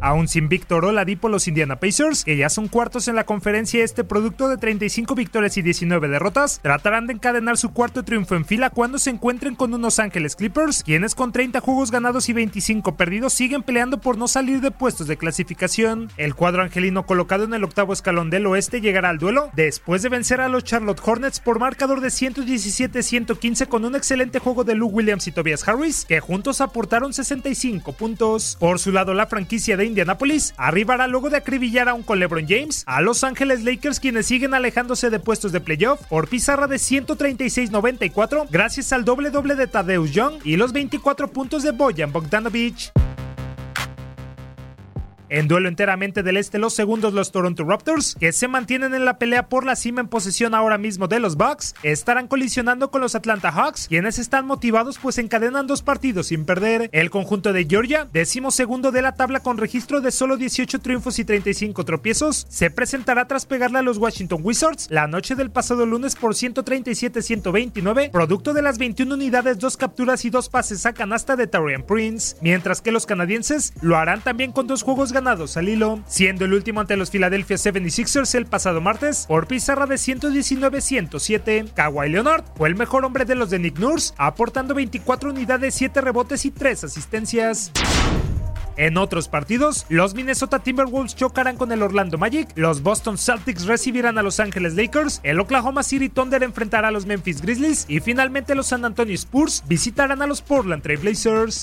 Aún sin Víctor Oladipo, los Indiana Pacers, que ya son cuartos en la conferencia este producto de 35 victorias y 19 derrotas, tratarán de encadenar su cuarto triunfo en fila cuando se encuentren con unos Ángeles Clippers, quienes con 30 juegos ganados y 25 perdidos siguen peleando por no salir de puestos de clasificación. El cuadro angelino colocado en el octavo escalón del oeste llegará al duelo después de vencer a los Charlotte Hornets por marcador de 117-115 con un excelente juego de Lou Williams y Tobias Harris, que juntos aportaron 65 puntos. Por su lado, la franquicia de Indianapolis arribará luego de acribillar aún con LeBron James a Los Ángeles Lakers quienes siguen alejándose de puestos de playoff por pizarra de 136-94 gracias al doble doble de Tadeusz Young y los 24 puntos de Bojan Bogdanovic. En duelo enteramente del este, los segundos, los Toronto Raptors, que se mantienen en la pelea por la cima en posesión ahora mismo de los Bucks, estarán colisionando con los Atlanta Hawks, quienes están motivados pues encadenan dos partidos sin perder. El conjunto de Georgia, décimo segundo de la tabla con registro de solo 18 triunfos y 35 tropiezos, se presentará tras pegarle a los Washington Wizards la noche del pasado lunes por 137-129, producto de las 21 unidades, dos capturas y dos pases a canasta de Tarian Prince, mientras que los canadienses lo harán también con dos juegos ganados al hilo, siendo el último ante los Philadelphia 76ers el pasado martes por pizarra de 119-107. Kawhi Leonard fue el mejor hombre de los de Nick Nurse, aportando 24 unidades, 7 rebotes y 3 asistencias. En otros partidos, los Minnesota Timberwolves chocarán con el Orlando Magic, los Boston Celtics recibirán a Los Angeles Lakers, el Oklahoma City Thunder enfrentará a los Memphis Grizzlies y finalmente los San Antonio Spurs visitarán a los Portland Trail Blazers.